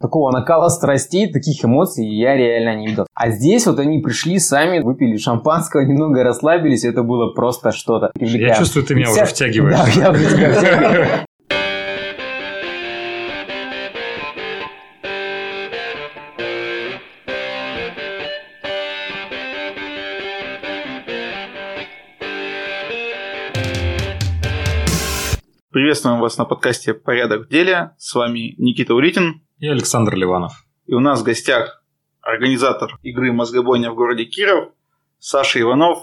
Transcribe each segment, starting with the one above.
такого накала страстей, таких эмоций я реально не видел. А здесь вот они пришли сами, выпили шампанского, немного расслабились, это было просто что-то. Я чувствую, ты меня Вся... уже втягиваешь. Да, я уже тебя втягиваю. Приветствуем вас на подкасте «Порядок в деле». С вами Никита Уритин и Александр Ливанов. И у нас в гостях организатор игры «Мозгобойня» в городе Киров Саша Иванов,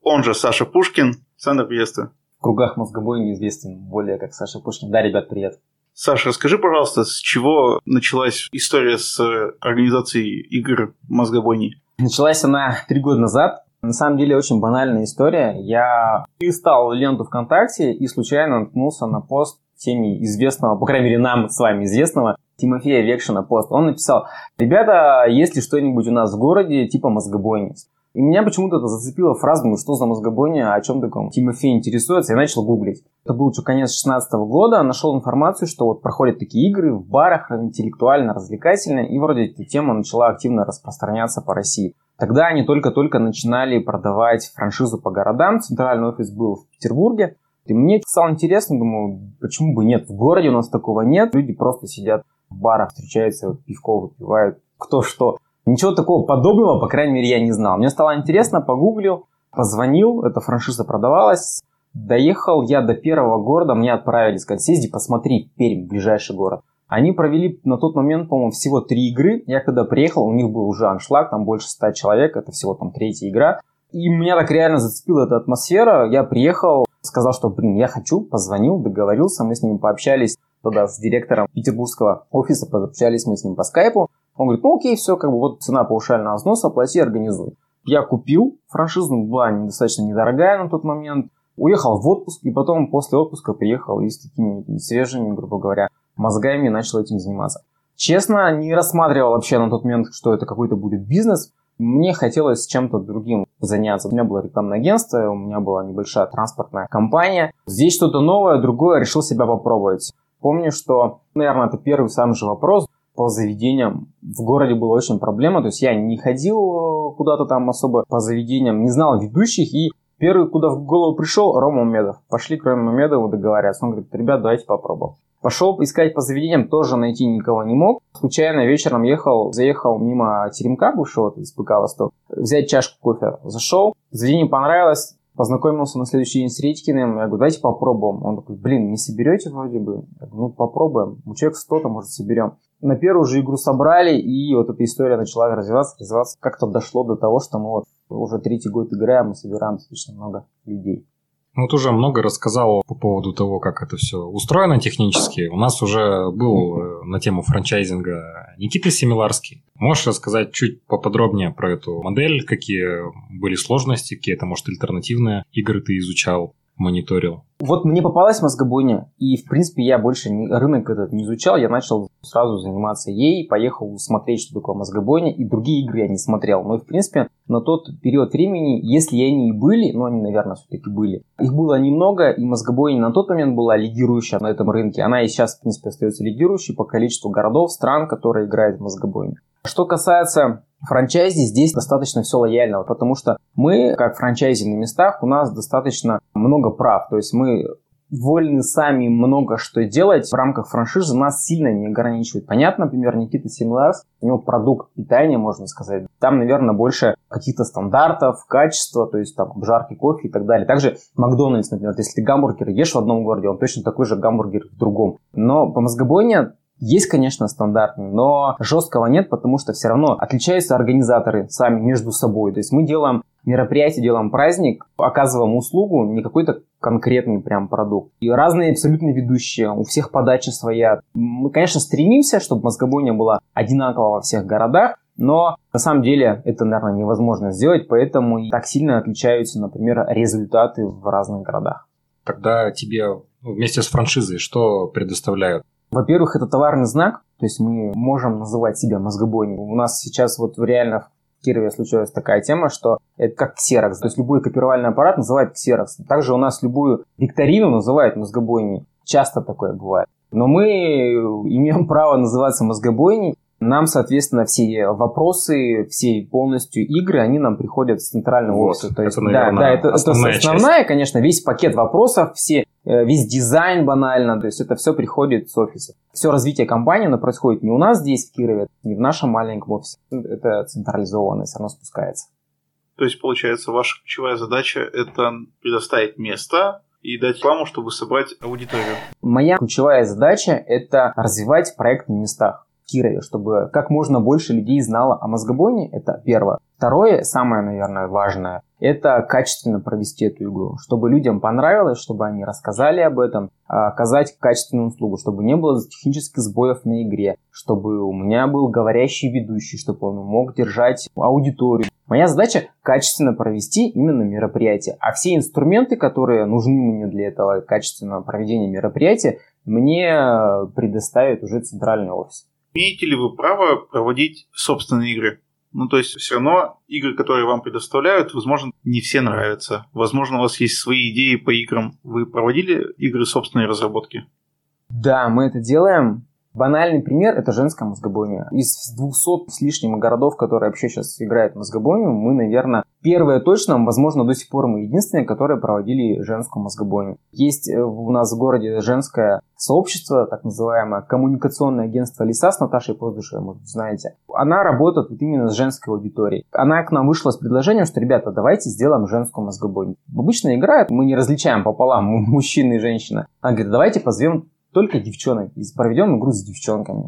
он же Саша Пушкин. Александр, приветствую. В кругах «Мозгобойни» известен более как Саша Пушкин. Да, ребят, привет. Саша, расскажи, пожалуйста, с чего началась история с организацией игр «Мозгобойни»? Началась она три года назад. На самом деле очень банальная история. Я листал ленту ВКонтакте и случайно наткнулся на пост всеми известного, по крайней мере нам с вами известного, Тимофея Векшина пост. Он написал, ребята, есть ли что-нибудь у нас в городе типа мозгобойни? И меня почему-то это зацепила фраза, думаю, что за мозгобойня, о чем таком Тимофей интересуется, я начал гуглить. Это был еще конец 16 года, нашел информацию, что вот проходят такие игры в барах, интеллектуально, развлекательно, и вроде эта тема начала активно распространяться по России. Тогда они только-только начинали продавать франшизу по городам. Центральный офис был в Петербурге. И мне стало интересно, думаю, почему бы нет? В городе у нас такого нет. Люди просто сидят в барах, встречаются, пивко выпивают, кто что. Ничего такого подобного, по крайней мере, я не знал. Мне стало интересно, погуглил, позвонил, эта франшиза продавалась. Доехал я до первого города, мне отправили, сказать, съезди, посмотри, Пермь, ближайший город. Они провели на тот момент, по-моему, всего три игры. Я когда приехал, у них был уже аншлаг, там больше ста человек, это всего там третья игра. И меня так реально зацепила эта атмосфера. Я приехал, сказал, что, блин, я хочу, позвонил, договорился, мы с ним пообщались тогда с директором петербургского офиса, пообщались мы с ним по скайпу. Он говорит, ну окей, все, как бы вот цена паушального взноса, плати, организуй. Я купил франшизу, была достаточно недорогая на тот момент. Уехал в отпуск, и потом после отпуска приехал и с такими свежими, грубо говоря, мозгами начал этим заниматься. Честно, не рассматривал вообще на тот момент, что это какой-то будет бизнес. Мне хотелось чем-то другим заняться. У меня было рекламное агентство, у меня была небольшая транспортная компания. Здесь что-то новое, другое, решил себя попробовать. Помню, что, наверное, это первый самый же вопрос по заведениям. В городе была очень проблема, то есть я не ходил куда-то там особо по заведениям, не знал ведущих, и первый, куда в голову пришел, Рома Мамедов. Пошли к Роме Мамедову договариваться. Он говорит, ребят, давайте попробуем. Пошел искать по заведениям, тоже найти никого не мог. Случайно вечером ехал, заехал мимо теремка бывшего из ПК «Восток», взять чашку кофе. Зашел, заведение понравилось, познакомился на следующий день с Редькиным. Я говорю, давайте попробуем. Он такой, блин, не соберете вроде бы? Я говорю, ну, попробуем. У человека 100-то, может, соберем. На первую же игру собрали, и вот эта история начала развиваться, развиваться. Как-то дошло до того, что мы вот уже третий год играем и собираем достаточно много людей. Ну, вот уже много рассказал по поводу того, как это все устроено технически. У нас уже был э, на тему франчайзинга Никита Семиларский. Можешь рассказать чуть поподробнее про эту модель, какие были сложности, какие это, может, альтернативные игры ты изучал? Мониторил? Вот мне попалась мозгобойня, и, в принципе, я больше не, рынок этот не изучал, я начал сразу заниматься ей, поехал смотреть, что такое мозгобойня, и другие игры я не смотрел. Но, в принципе, на тот период времени, если они и были, ну, они, наверное, все-таки были, их было немного, и мозгобойня на тот момент была лидирующая на этом рынке. Она и сейчас, в принципе, остается лидирующей по количеству городов, стран, которые играют в мозгобойню. Что касается франчайзи здесь достаточно все лояльно, потому что мы, как франчайзи на местах, у нас достаточно много прав. То есть мы вольны сами много что делать в рамках франшизы, нас сильно не ограничивают. Понятно, например, Никита Симларс, у него продукт питания, можно сказать. Там, наверное, больше каких-то стандартов, качества, то есть там обжарки кофе и так далее. Также Макдональдс, например, если ты гамбургер ешь в одном городе, он точно такой же гамбургер в другом. Но по мозгобойне есть, конечно, стандартные, но жесткого нет, потому что все равно отличаются организаторы сами между собой. То есть мы делаем мероприятие, делаем праздник, оказываем услугу, не какой-то конкретный прям продукт. И разные абсолютно ведущие, у всех подача своя. Мы, конечно, стремимся, чтобы мозгобойня была одинакова во всех городах, но на самом деле это, наверное, невозможно сделать, поэтому и так сильно отличаются, например, результаты в разных городах. Тогда тебе вместе с франшизой что предоставляют? Во-первых, это товарный знак, то есть мы можем называть себя мозгобойней. У нас сейчас вот реально в Кирове случилась такая тема, что это как ксерокс. То есть любой копировальный аппарат называют ксерокс. Также у нас любую викторину называют мозгобойней. Часто такое бывает. Но мы имеем право называться мозгобойней, нам, соответственно, все вопросы, все полностью игры, они нам приходят с центрального вот, офиса. То есть, это, наверное, да, да, это, основная, это основная конечно, весь пакет вопросов, все, э, весь дизайн банально, то есть это все приходит с офиса. Все развитие компании, оно происходит не у нас здесь, в Кирове, не в нашем маленьком офисе, это централизованно все равно спускается. То есть, получается, ваша ключевая задача – это предоставить место, и дать рекламу, чтобы собрать аудиторию. Моя ключевая задача – это развивать проект на местах. Кирове, чтобы как можно больше людей знало о мозгобойне, это первое. Второе, самое, наверное, важное, это качественно провести эту игру, чтобы людям понравилось, чтобы они рассказали об этом, а, оказать качественную услугу, чтобы не было технических сбоев на игре, чтобы у меня был говорящий ведущий, чтобы он мог держать аудиторию. Моя задача качественно провести именно мероприятие, а все инструменты, которые нужны мне для этого качественного проведения мероприятия, мне предоставит уже центральный офис. Имеете ли вы право проводить собственные игры? Ну, то есть, все равно игры, которые вам предоставляют, возможно, не все нравятся. Возможно, у вас есть свои идеи по играм. Вы проводили игры собственной разработки? Да, мы это делаем. Банальный пример – это женская мозгобойня. Из 200 с лишним городов, которые вообще сейчас играют в мозгобойню, мы, наверное, первые точно, возможно, до сих пор мы единственные, которые проводили женскую мозгобойню. Есть э, у нас в городе женское сообщество, так называемое коммуникационное агентство «Лиса» с Наташей Поздышевой, может, знаете. Она работает вот именно с женской аудиторией. Она к нам вышла с предложением, что, ребята, давайте сделаем женскую мозгобойню. Обычно играют, мы не различаем пополам мужчины и женщина. Она говорит, давайте позовем только девчонок. И проведем игру с девчонками.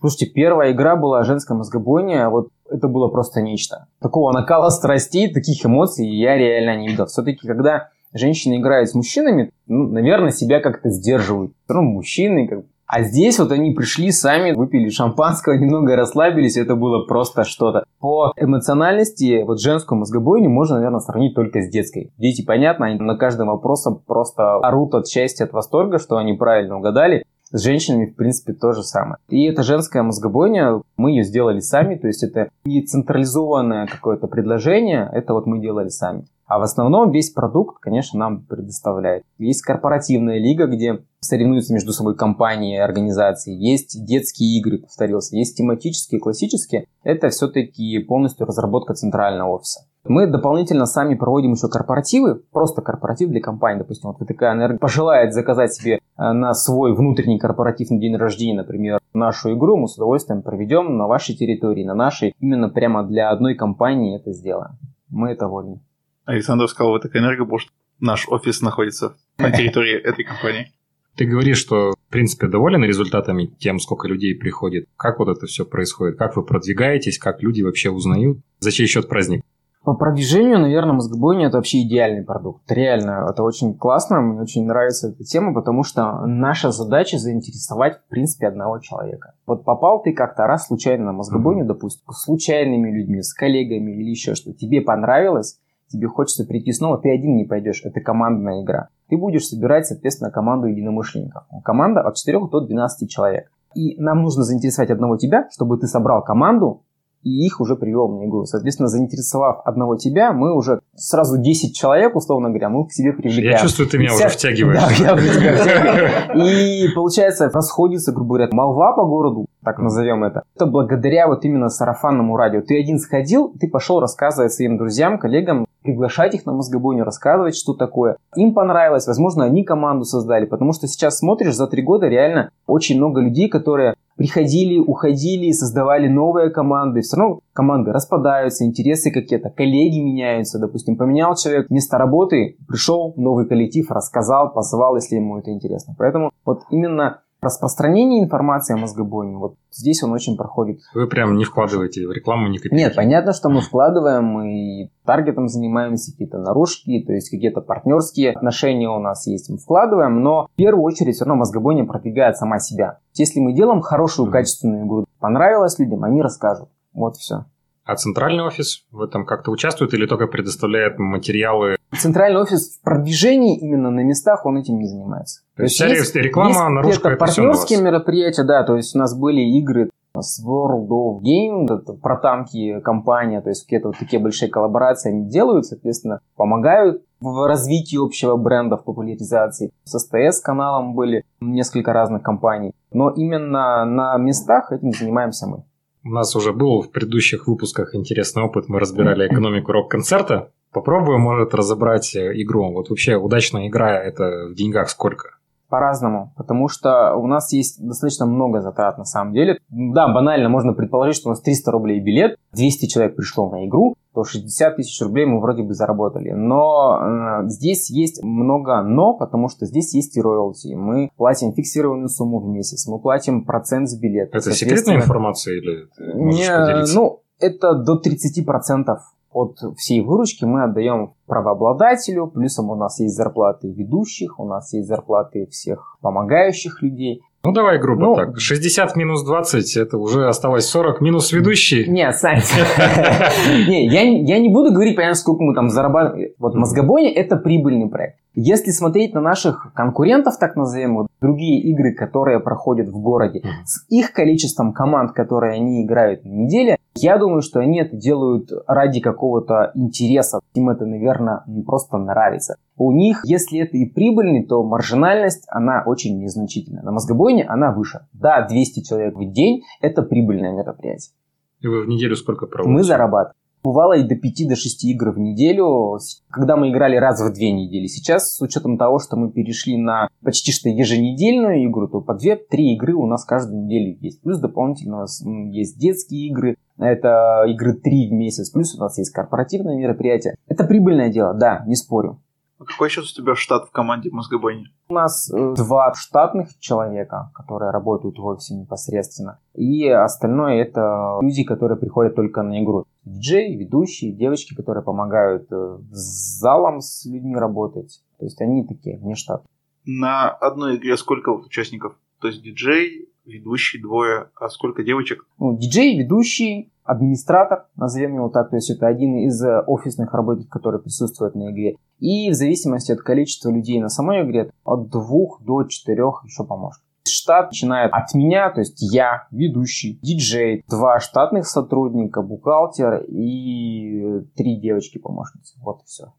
Слушайте, первая игра была женская мозгобойня, вот это было просто нечто. Такого накала страстей, таких эмоций я реально не видел. Все-таки, когда женщины играют с мужчинами, ну, наверное, себя как-то сдерживают. Ну, мужчины, как а здесь вот они пришли сами, выпили шампанского, немного расслабились, это было просто что-то. По эмоциональности вот женскую мозгобойню можно, наверное, сравнить только с детской. Дети, понятно, они на каждом вопросе просто орут от счастья, от восторга, что они правильно угадали. С женщинами, в принципе, то же самое. И эта женская мозгобойня, мы ее сделали сами, то есть это не централизованное какое-то предложение, это вот мы делали сами. А в основном весь продукт, конечно, нам предоставляет. Есть корпоративная лига, где соревнуются между собой компании организации. Есть детские игры, повторился. Есть тематические, классические. Это все-таки полностью разработка центрального офиса. Мы дополнительно сами проводим еще корпоративы, просто корпоратив для компании. Допустим, вот ВТК Энерго пожелает заказать себе э, на свой внутренний корпоратив на день рождения, например, нашу игру, мы с удовольствием проведем на вашей территории, на нашей. Именно прямо для одной компании это сделаем. Мы это вольны. Александр сказал, ВТК Энерго, потому что наш офис находится на территории этой компании. Ты говоришь, что, в принципе, доволен результатами тем, сколько людей приходит. Как вот это все происходит? Как вы продвигаетесь? Как люди вообще узнают? За чей счет праздник? По продвижению, наверное, мозгобойня это вообще идеальный продукт. Реально, это очень классно, мне очень нравится эта тема, потому что наша задача заинтересовать, в принципе, одного человека. Вот попал ты как-то раз случайно на мозгобойню, mm-hmm. допустим, с случайными людьми, с коллегами или еще что, тебе понравилось, тебе хочется прийти снова, ты один не пойдешь, это командная игра. Ты будешь собирать, соответственно, команду единомышленников. Команда от 4 до 12 человек. И нам нужно заинтересовать одного тебя, чтобы ты собрал команду, и их уже привел на игру. Соответственно, заинтересовав одного тебя, мы уже сразу 10 человек, условно говоря, мы к себе привлекаем. Я чувствую, ты меня вся... уже втягиваешь. Да, я уже тебя втягиваю. И получается, расходится, грубо говоря, молва по городу, так назовем это. Это благодаря вот именно сарафанному радио. Ты один сходил, ты пошел рассказывать своим друзьям, коллегам, приглашать их на мозгобойню, рассказывать, что такое. Им понравилось, возможно, они команду создали, потому что сейчас смотришь, за три года реально очень много людей, которые приходили, уходили, создавали новые команды. Все равно команды распадаются, интересы какие-то, коллеги меняются. Допустим, поменял человек место работы, пришел новый коллектив, рассказал, позвал, если ему это интересно. Поэтому вот именно распространение информации о мозгобойне, вот здесь он очень проходит. Вы прям не вкладываете в рекламу ни копейки? Нет, понятно, что мы вкладываем, мы таргетом занимаемся, какие-то наружки, то есть какие-то партнерские отношения у нас есть, мы вкладываем, но в первую очередь все равно мозгобойня продвигает сама себя. Если мы делаем хорошую, качественную игру, понравилось людям, они расскажут. Вот все. А центральный офис в этом как-то участвует или только предоставляет материалы? Центральный офис в продвижении именно на местах он этим не занимается. То, есть, есть реклама, есть наружка, это партнерские мероприятия, да, то есть у нас были игры с World of Game, это про танки компания, то есть какие-то вот такие большие коллаборации они делают, соответственно, помогают в развитии общего бренда, в популяризации. С СТС каналом были несколько разных компаний, но именно на местах этим занимаемся мы. У нас уже был в предыдущих выпусках интересный опыт, мы разбирали экономику рок-концерта. Попробуем, может, разобрать игру. Вот вообще удачная игра это в деньгах сколько? По-разному, потому что у нас есть достаточно много затрат на самом деле. Да, банально можно предположить, что у нас 300 рублей билет, 200 человек пришло на игру, то 60 тысяч рублей мы вроде бы заработали. Но э, здесь есть много но, потому что здесь есть и роялти. Мы платим фиксированную сумму в месяц, мы платим процент с билета. Это секретная информация или можешь Не, поделиться? Ну, это до 30% от всей выручки мы отдаем правообладателю, плюсом у нас есть зарплаты ведущих, у нас есть зарплаты всех помогающих людей. Ну, давай грубо ну, так. 60 минус 20, это уже осталось 40 минус ведущий. Нет, Сань. Не, я не буду говорить, понятно, сколько мы там зарабатываем. Вот Мозгобойня – это прибыльный проект. Если смотреть на наших конкурентов, так назовем, другие игры, которые проходят в городе, с их количеством команд, которые они играют на неделе, я думаю, что они это делают ради какого-то интереса. Им это, наверное, просто нравится. У них, если это и прибыльный, то маржинальность, она очень незначительная. На мозгобойне она выше. Да, 200 человек в день – это прибыльное мероприятие. И вы в неделю сколько проводите? Мы зарабатываем. Бывало и до 5 до 6 игр в неделю, когда мы играли раз в две недели. Сейчас, с учетом того, что мы перешли на почти что еженедельную игру, то по 2-3 игры у нас каждую неделю есть. Плюс дополнительно у нас есть детские игры, это игры 3 в месяц, плюс у нас есть корпоративные мероприятия. Это прибыльное дело, да, не спорю. А какой сейчас у тебя штат в команде Мозгобойни? У нас э, два штатных человека, которые работают в офисе непосредственно. И остальное это люди, которые приходят только на игру. Диджей, ведущие, девочки, которые помогают э, с залом с людьми работать. То есть они такие, не штат. На одной игре сколько вот участников? То есть диджей, ведущий двое, а сколько девочек? Ну, диджей, ведущий, администратор, назовем его так, то есть это один из э, офисных работников, который присутствует на игре. И в зависимости от количества людей на самой игре, от двух до четырех еще помощников. Штат начинает от меня, то есть я, ведущий, диджей, два штатных сотрудника, бухгалтер и три девочки-помощницы. Вот и все.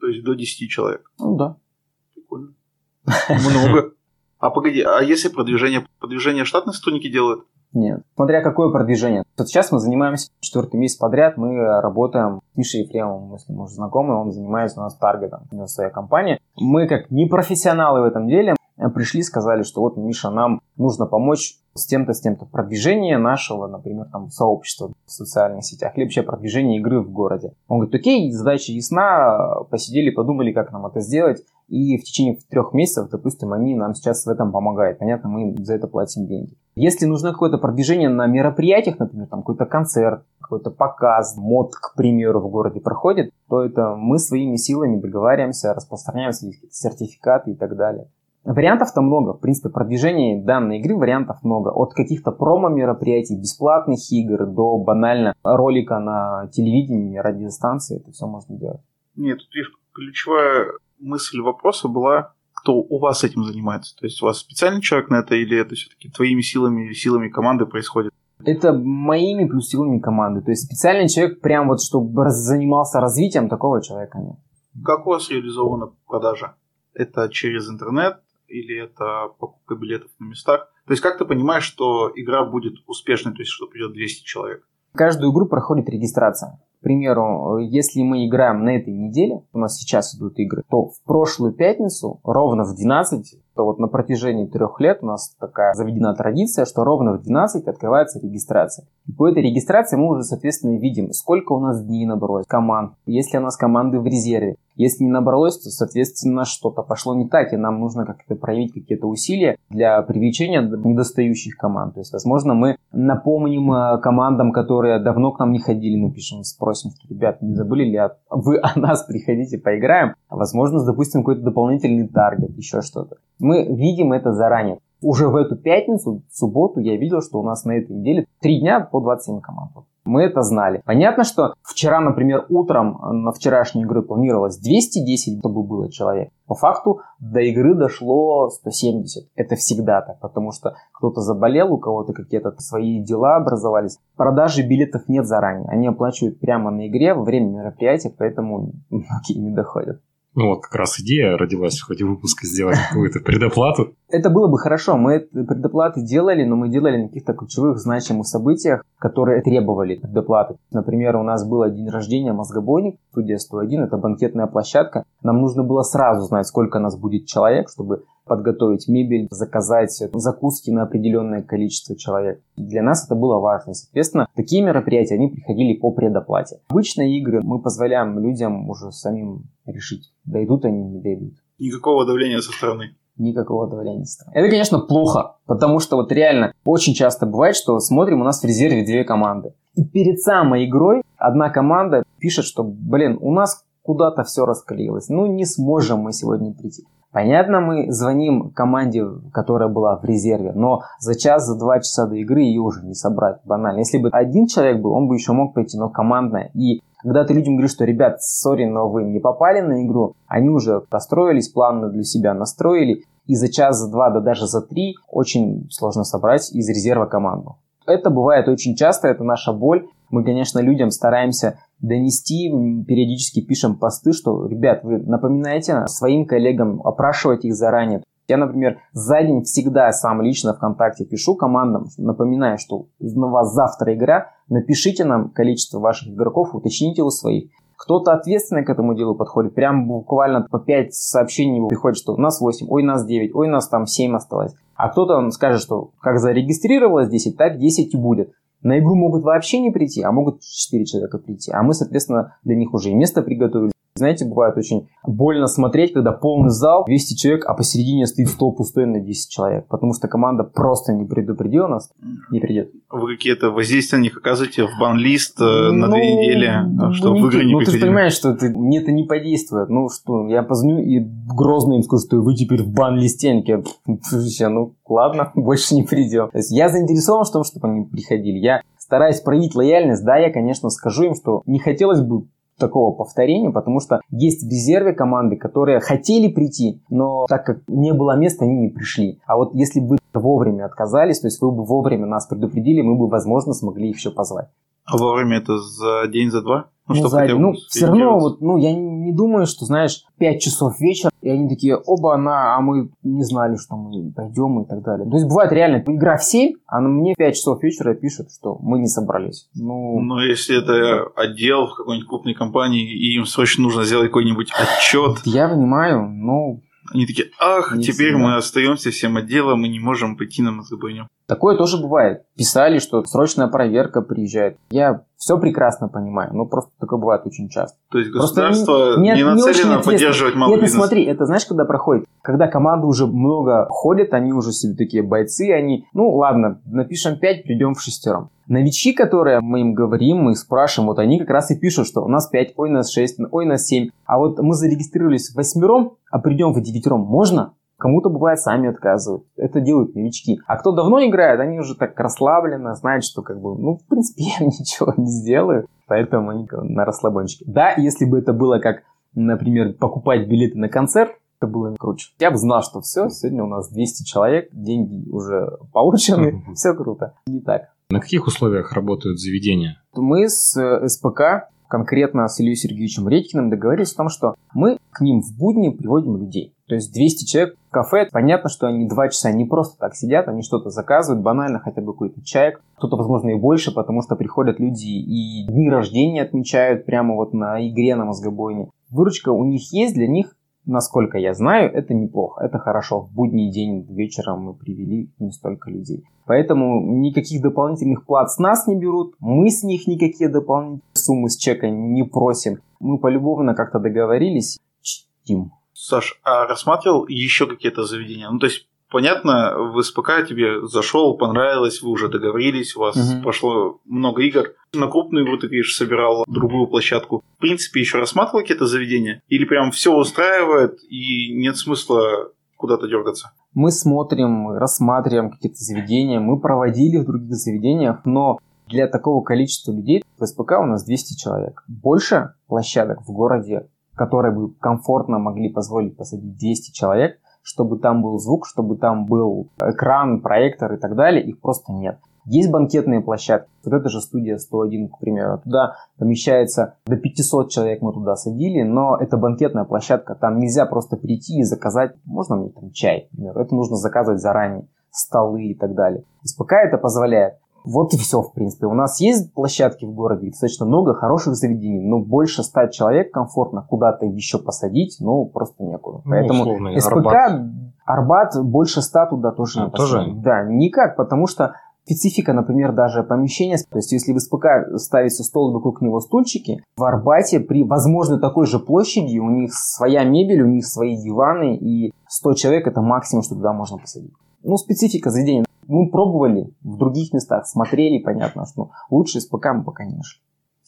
То есть до 10 человек? Ну да. Прикольно. Много. А погоди, а если продвижение, продвижение штатные сотрудники делают? Нет. Смотря какое продвижение. Вот сейчас мы занимаемся четвертый месяц подряд, мы работаем с Мишей Ефремовым, если мы уже знакомы, он занимается у нас таргетом, у него своя компания. Мы как непрофессионалы в этом деле пришли, сказали, что вот, Миша, нам нужно помочь с тем-то, с тем-то продвижение нашего, например, там, сообщества в социальных сетях, или вообще продвижение игры в городе. Он говорит, окей, задача ясна, посидели, подумали, как нам это сделать, и в течение трех месяцев, допустим, они нам сейчас в этом помогают. Понятно, мы за это платим деньги. Если нужно какое-то продвижение на мероприятиях, например, там какой-то концерт, какой-то показ, мод, к примеру, в городе проходит, то это мы своими силами договариваемся, распространяем свои сертификаты и так далее. Вариантов-то много. В принципе, продвижение данной игры вариантов много. От каких-то промо-мероприятий, бесплатных игр до банально ролика на телевидении, радиостанции. Это все можно делать. Нет, тут видишь, ключевая мысль вопроса была, кто у вас этим занимается. То есть у вас специальный человек на это или это все-таки твоими силами или силами команды происходит? Это моими плюс силами команды. То есть специальный человек прям вот, чтобы занимался развитием, такого человека нет. Как у вас реализована продажа? Это через интернет, или это покупка билетов на местах. То есть как ты понимаешь, что игра будет успешной, то есть что придет 200 человек? Каждую игру проходит регистрация. К примеру, если мы играем на этой неделе, у нас сейчас идут игры, то в прошлую пятницу ровно в 12 что вот на протяжении трех лет у нас такая заведена традиция, что ровно в 12 открывается регистрация. И по этой регистрации мы уже, соответственно, видим, сколько у нас дней набралось команд, есть ли у нас команды в резерве. Если не набралось, то, соответственно, что-то пошло не так, и нам нужно как-то проявить какие-то усилия для привлечения недостающих команд. То есть, возможно, мы напомним э, командам, которые давно к нам не ходили, напишем, спросим, что, ребят, не забыли ли вы о нас, приходите, поиграем. Возможно, допустим, какой-то дополнительный таргет, еще что-то мы видим это заранее. Уже в эту пятницу, в субботу, я видел, что у нас на этой неделе три дня по 27 команд. Мы это знали. Понятно, что вчера, например, утром на вчерашней игры планировалось 210, чтобы было человек. По факту до игры дошло 170. Это всегда так, потому что кто-то заболел, у кого-то какие-то свои дела образовались. Продажи билетов нет заранее. Они оплачивают прямо на игре во время мероприятия, поэтому многие не доходят. Ну вот как раз идея родилась в ходе выпуска сделать какую-то предоплату. Это было бы хорошо. Мы предоплаты делали, но мы делали на каких-то ключевых значимых событиях, которые требовали предоплаты. Например, у нас был день рождения Мозгобойник, студия 101, это банкетная площадка. Нам нужно было сразу знать, сколько нас будет человек, чтобы подготовить мебель, заказать закуски на определенное количество человек. Для нас это было важно. соответственно, такие мероприятия, они приходили по предоплате. Обычные игры мы позволяем людям уже самим решить, дойдут они, не дойдут. Никакого давления со стороны никакого давления со стороны. Это, конечно, плохо, потому что вот реально очень часто бывает, что смотрим, у нас в резерве две команды. И перед самой игрой одна команда пишет, что, блин, у нас куда-то все расклеилось, ну не сможем мы сегодня прийти. Понятно, мы звоним команде, которая была в резерве, но за час, за два часа до игры ее уже не собрать, банально. Если бы один человек был, он бы еще мог пойти, но командная. И когда ты людям говоришь, что, ребят, сори, но вы не попали на игру, они уже построились, планы для себя настроили, и за час, за два, да даже за три очень сложно собрать из резерва команду. Это бывает очень часто, это наша боль. Мы, конечно, людям стараемся донести, периодически пишем посты, что, ребят, вы напоминаете своим коллегам, опрашивать их заранее. Я, например, за день всегда сам лично ВКонтакте пишу командам, напоминаю, что у вас завтра игра, напишите нам количество ваших игроков, уточните у своих. Кто-то ответственно к этому делу подходит, прям буквально по 5 сообщений приходит, что у нас 8, ой, нас 9, ой, нас там 7 осталось. А кто-то скажет, что как зарегистрировалось 10, так 10 и будет. На игру могут вообще не прийти, а могут 4 человека прийти. А мы, соответственно, для них уже и место приготовили. Знаете, бывает очень больно смотреть, когда полный зал, 200 человек, а посередине стоит стол пустой на 10 человек, потому что команда просто не предупредила нас, не придет. Вы какие-то воздействия на них оказываете в бан-лист э, на ну, две недели, что в игры не Ну, ты же понимаешь, что ты, мне это не подействует. Ну, что, я позвоню и грозно им скажу, что вы теперь в бан-листе. Они такие, ну, ладно, больше не придем. То есть я заинтересован в том, чтобы они приходили. Я стараюсь проявить лояльность. Да, я, конечно, скажу им, что не хотелось бы такого повторения, потому что есть в резерве команды, которые хотели прийти, но так как не было места, они не пришли. А вот если бы вовремя отказались, то есть вы бы вовремя нас предупредили, мы бы, возможно, смогли их еще позвать. А вовремя это за день, за два? Ну, ну, сзади, ну все равно, вот, ну, я не думаю, что, знаешь, 5 часов вечера, и они такие, оба, на, а мы не знали, что мы пойдем и так далее. То есть, бывает реально, игра в 7, а мне в 5 часов вечера пишут, что мы не собрались. Ну, ну если это отдел в какой-нибудь крупной компании, и им срочно нужно сделать какой-нибудь отчет. Я понимаю, но они такие, ах, не теперь всегда. мы остаемся всем отделом и не можем пойти на мозгобойню. Такое тоже бывает. Писали, что срочная проверка приезжает. Я все прекрасно понимаю, но просто такое бывает очень часто. То есть государство не, не, не нацелено поддерживать малый это, бизнес? смотри, это знаешь, когда проходит? Когда команда уже много ходит, они уже себе такие бойцы, они, ну ладно, напишем 5, придем в шестером. Новички, которые мы им говорим, мы спрашиваем, вот они как раз и пишут, что у нас 5, ой, у нас 6, ой, у нас 7. А вот мы зарегистрировались в восьмером, а придем в девятером, можно? Кому-то бывает сами отказывают. Это делают новички. А кто давно играет, они уже так расслабленно, знают, что как бы, ну, в принципе, я ничего не сделаю. Поэтому они на расслабончике. Да, если бы это было как, например, покупать билеты на концерт, это было круче. Я бы знал, что все, сегодня у нас 200 человек, деньги уже получены, все круто. Не так. На каких условиях работают заведения? Мы с э, СПК, конкретно с Ильей Сергеевичем Редькиным, договорились о том, что мы к ним в будни приводим людей. То есть 200 человек в кафе, понятно, что они два часа не просто так сидят, они что-то заказывают, банально хотя бы какой-то чай, кто-то, возможно, и больше, потому что приходят люди и дни рождения отмечают прямо вот на игре на мозгобойне. Выручка у них есть, для них насколько я знаю, это неплохо, это хорошо. В будний день вечером мы привели не столько людей. Поэтому никаких дополнительных плат с нас не берут, мы с них никакие дополнительные суммы с чека не просим. Мы полюбовно как-то договорились, чтим. Саш, а рассматривал еще какие-то заведения? Ну, то есть понятно, в СПК тебе зашел, понравилось, вы уже договорились, у вас угу. пошло много игр. На крупную игру ты, видишь, собирал другую площадку. В принципе, еще рассматривал какие-то заведения? Или прям все устраивает и нет смысла куда-то дергаться? Мы смотрим, рассматриваем какие-то заведения, мы проводили в других заведениях, но Для такого количества людей в СПК у нас 200 человек. Больше площадок в городе, которые бы комфортно могли позволить посадить 200 человек, чтобы там был звук, чтобы там был экран, проектор и так далее, их просто нет. Есть банкетные площадки. Вот это же студия 101, к примеру. Туда помещается до 500 человек мы туда садили, но это банкетная площадка. Там нельзя просто прийти и заказать, можно мне там чай, например. Это нужно заказывать заранее, столы и так далее. СПК это позволяет. Вот и все, в принципе. У нас есть площадки в городе, достаточно много хороших заведений, но больше 100 человек комфортно куда-то еще посадить, ну, просто некуда. Ну, Поэтому условно, СПК, Арбат. Арбат больше 100 туда тоже а, не тоже? Да, никак, потому что специфика, например, даже помещения. То есть, если в СПК ставится стол, вокруг него стульчики, в Арбате при, возможно, такой же площади у них своя мебель, у них свои диваны, и 100 человек это максимум, что туда можно посадить. Ну, специфика заведения. Мы пробовали в других местах, смотрели, понятно, что лучше СПК мы пока не нашли.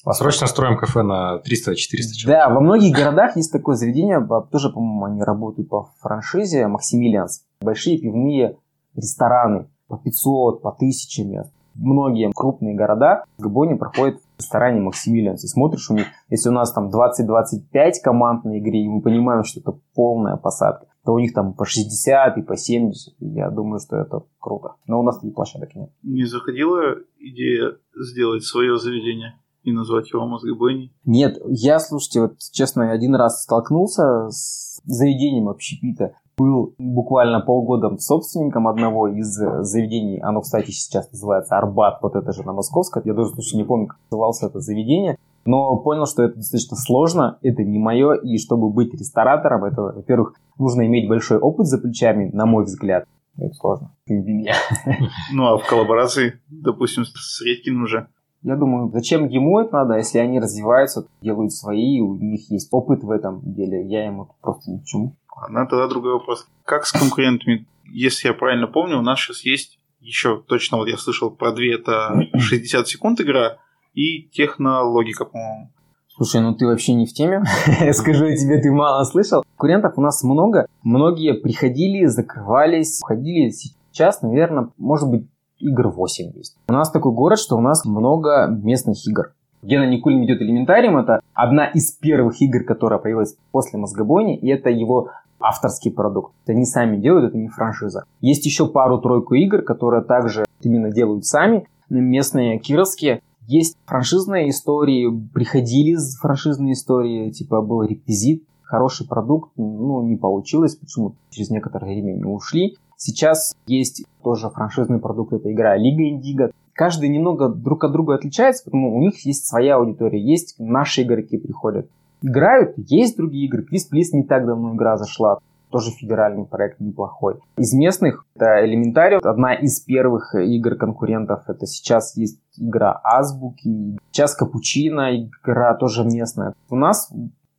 А срочно строим кафе на 300-400 человек. Да, во многих городах есть такое заведение, тоже, по-моему, они работают по франшизе Максимилианс. Большие пивные рестораны по 500, по 1000 мест. Многие крупные города в Габоне проходят в ресторане Максимилианс. И смотришь у них, если у нас там 20-25 команд на игре, и мы понимаем, что это полная посадка, то у них там по 60 и по 70. Я думаю, что это круто. Но у нас таких площадок нет. Не заходила идея сделать свое заведение? и назвать его мозгобойней? Нет, я, слушайте, вот честно, один раз столкнулся с заведением общепита был буквально полгода собственником одного из заведений. Оно, кстати, сейчас называется Арбат, вот это же на Московском. Я даже слушай, не помню, как назывался это заведение. Но понял, что это достаточно сложно, это не мое, и чтобы быть ресторатором, это, во-первых, нужно иметь большой опыт за плечами, на мой взгляд. Это сложно. Ну, а в коллаборации, допустим, с Редькиным уже? Я думаю, зачем ему это надо, если они развиваются, делают свои, у них есть опыт в этом деле. Я ему просто ни к чему. Ладно, тогда другой вопрос. Как с конкурентами? Если я правильно помню, у нас сейчас есть еще точно, вот я слышал про две, это 60 секунд игра и технологика, по-моему. Слушай, ну ты вообще не в теме. Скажу тебе, ты мало слышал. Конкурентов у нас много. Многие приходили, закрывались, уходили. Сейчас, наверное, может быть, игр 8 есть. У нас такой город, что у нас много местных игр. Гена Никулин идет элементарием. Это одна из первых игр, которая появилась после мозгобойни, и это его авторский продукт. Это они сами делают, это не франшиза. Есть еще пару-тройку игр, которые также именно делают сами, местные кировские. Есть франшизные истории, приходили франшизные истории, типа был реквизит, хороший продукт, ну, не получилось, почему через некоторое время не ушли. Сейчас есть тоже франшизный продукт, это игра Лига Индиго. Каждый немного друг от друга отличается, потому у них есть своя аудитория, есть наши игроки приходят. Играют, есть другие игры. Квиз Плиз не так давно игра зашла. Тоже федеральный проект неплохой. Из местных это Элементарио, одна из первых игр конкурентов. Это сейчас есть игра Азбуки, сейчас Капучино, игра тоже местная. У нас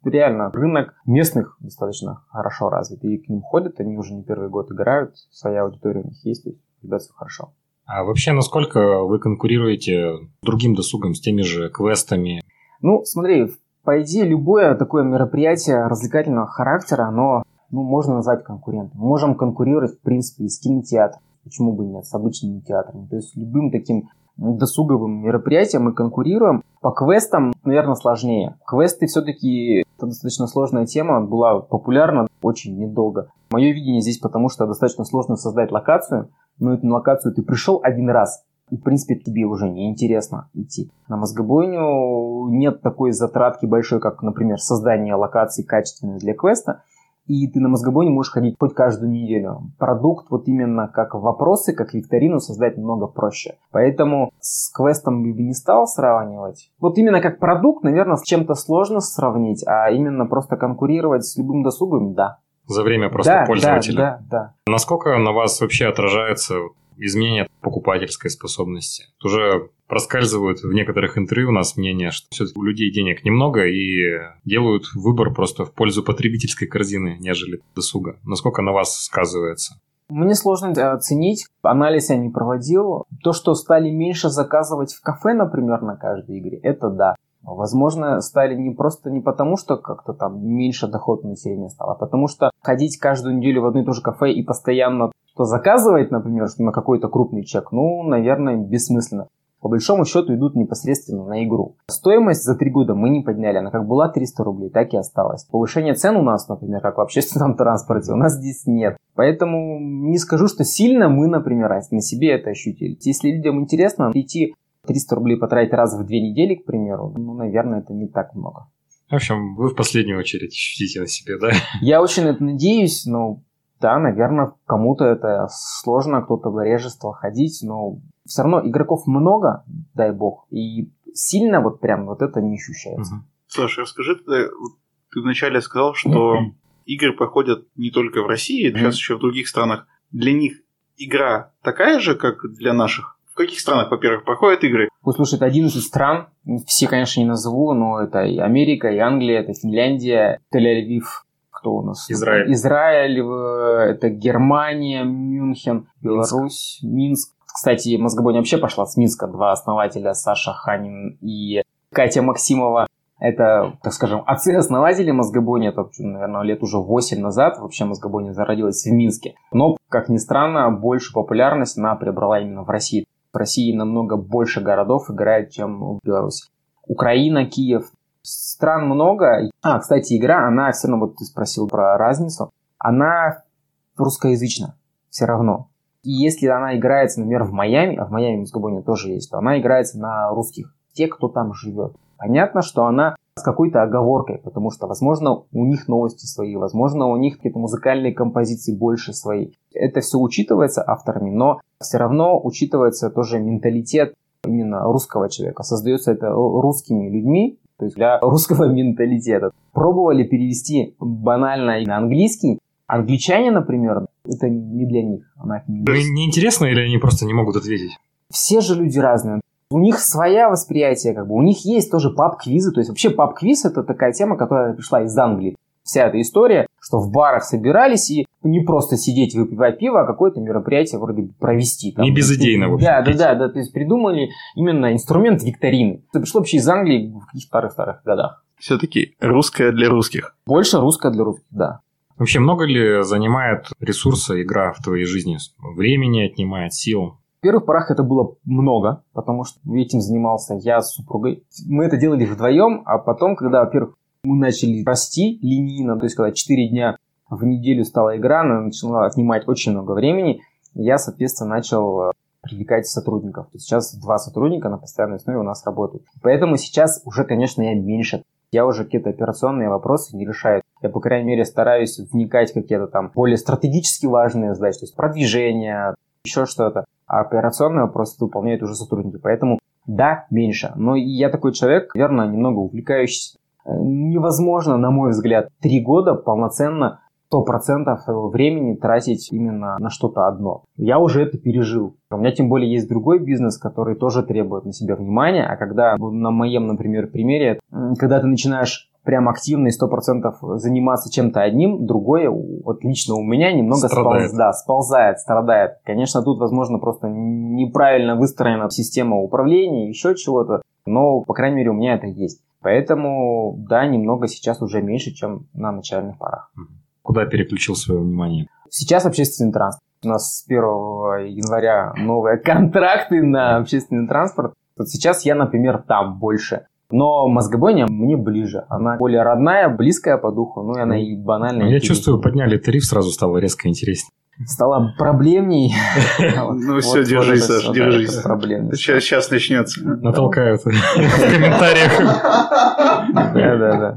реально рынок местных достаточно хорошо развит. И к ним ходят, они уже не первый год играют, своя аудитория у них есть, то есть все хорошо. А вообще, насколько вы конкурируете другим досугом, с теми же квестами? Ну, смотри, по идее, любое такое мероприятие развлекательного характера, оно ну, можно назвать конкурентом. Мы можем конкурировать, в принципе, и с кинотеатром. Почему бы нет, с обычными театрами. То есть любым таким досуговым мероприятиям мы конкурируем. По квестам, наверное, сложнее. Квесты все-таки это достаточно сложная тема, была популярна очень недолго. Мое видение здесь потому, что достаточно сложно создать локацию, но эту локацию ты пришел один раз, и, в принципе, тебе уже не интересно идти. На мозгобойню нет такой затратки большой, как, например, создание локации качественной для квеста, и ты на мозгобойне можешь ходить хоть каждую неделю. Продукт вот именно как вопросы, как викторину создать намного проще. Поэтому с квестом я бы не стал сравнивать. Вот именно как продукт, наверное, с чем-то сложно сравнить, а именно просто конкурировать с любым досугом, да. За время просто да, пользователя. Да, да, да. Насколько на вас вообще отражается изменение покупательской способности. Уже проскальзывают в некоторых интервью у нас мнение, что все-таки у людей денег немного и делают выбор просто в пользу потребительской корзины, нежели досуга. Насколько на вас сказывается? Мне сложно оценить, анализ я не проводил. То, что стали меньше заказывать в кафе, например, на каждой игре, это да. Возможно, стали не просто не потому, что как-то там меньше доход населения стало, а потому что ходить каждую неделю в одно и то же кафе и постоянно что заказывать, например, на какой-то крупный чек, ну, наверное, бессмысленно. По большому счету идут непосредственно на игру. Стоимость за три года мы не подняли, она как была 300 рублей, так и осталась. Повышение цен у нас, например, как в общественном транспорте, у нас здесь нет. Поэтому не скажу, что сильно мы, например, на себе это ощутили. Если людям интересно прийти 300 рублей потратить раз в две недели, к примеру, ну, наверное, это не так много. В общем, вы в последнюю очередь ощутите на себе, да? Я очень это надеюсь, но да, наверное, кому-то это сложно, кто-то реже ходить, но все равно игроков много, дай бог, и сильно вот прям вот это не ощущается. Угу. Слушай, расскажи, ты, ты вначале сказал, что игры проходят не только в России, сейчас еще в других странах. Для них игра такая же, как для наших? В каких странах, во-первых, проходят игры? Ой, слушай, это 11 стран. Все, конечно, не назову, но это и Америка, и Англия, это Финляндия, Тель-Авив, кто у нас? Израиль. Израиль, это Германия, Мюнхен, Беларусь, Минск. Кстати, Мозгобойня вообще пошла с Минска. Два основателя, Саша Ханин и Катя Максимова. Это, так скажем, отцы-основатели Мозгобойни. Это, наверное, лет уже 8 назад. Вообще Мозгобойня зародилась в Минске. Но, как ни странно, больше популярность она приобрела именно в России. В России намного больше городов играет, чем в Беларуси. Украина, Киев. Стран много. А, кстати, игра, она все равно, вот ты спросил про разницу, она русскоязычна все равно. И если она играется, например, в Майами, а в Майами Мозгобойня тоже есть, то она играется на русских, те, кто там живет. Понятно, что она с какой-то оговоркой, потому что, возможно, у них новости свои, возможно, у них какие-то музыкальные композиции больше свои. Это все учитывается авторами, но все равно учитывается тоже менталитет именно русского человека. Создается это русскими людьми, то есть для русского менталитета. Пробовали перевести банально на английский. Англичане, например, это не для них. Она не, не интересно или они просто не могут ответить? Все же люди разные. У них своя восприятие, как бы. У них есть тоже паб-квизы. То есть вообще паб-квиз это такая тема, которая пришла из Англии. Вся эта история, что в барах собирались и не просто сидеть выпивать пиво, а какое-то мероприятие вроде провести. Там, не безыдейно, в общем. Да, да, да, да. То есть придумали именно инструмент викторины. Это пришло вообще из Англии в каких-то старых-старых годах. Все-таки русская для русских. Больше русская для русских, да. Вообще много ли занимает ресурса игра в твоей жизни? Времени отнимает, сил? В первых порах это было много, потому что этим занимался я с супругой. Мы это делали вдвоем, а потом, когда, во-первых, мы начали расти линейно, то есть когда 4 дня в неделю стала игра, она начала отнимать очень много времени, я, соответственно, начал э, привлекать сотрудников. То есть сейчас два сотрудника на постоянной основе у нас работают. Поэтому сейчас уже, конечно, я меньше. Я уже какие-то операционные вопросы не решаю. Я, по крайней мере, стараюсь вникать в какие-то там более стратегически важные задачи, то есть продвижение, еще что-то а операционные вопросы выполняют уже сотрудники. Поэтому да, меньше. Но я такой человек, наверное, немного увлекающийся. Э, невозможно, на мой взгляд, три года полноценно 100% времени тратить именно на что-то одно. Я уже это пережил. У меня тем более есть другой бизнес, который тоже требует на себя внимания, а когда на моем, например, примере, когда ты начинаешь прям активно и сто процентов заниматься чем-то одним, другое, вот лично у меня немного страдает. Сполз, да, сползает, страдает. Конечно, тут, возможно, просто неправильно выстроена система управления, еще чего-то, но, по крайней мере, у меня это есть. Поэтому, да, немного сейчас уже меньше, чем на начальных порах. Куда переключил свое внимание? Сейчас общественный транспорт. У нас с 1 января новые контракты на общественный транспорт. Вот сейчас я, например, там больше. Но мозгобойня мне ближе. Она более родная, близкая по духу, ну и она и банальная. Я чувствую, подняли тариф, сразу стало резко интереснее. Стало проблемней. Ну все, держись, Саш, держись. Сейчас начнется. Натолкают в комментариях. Да, да, да.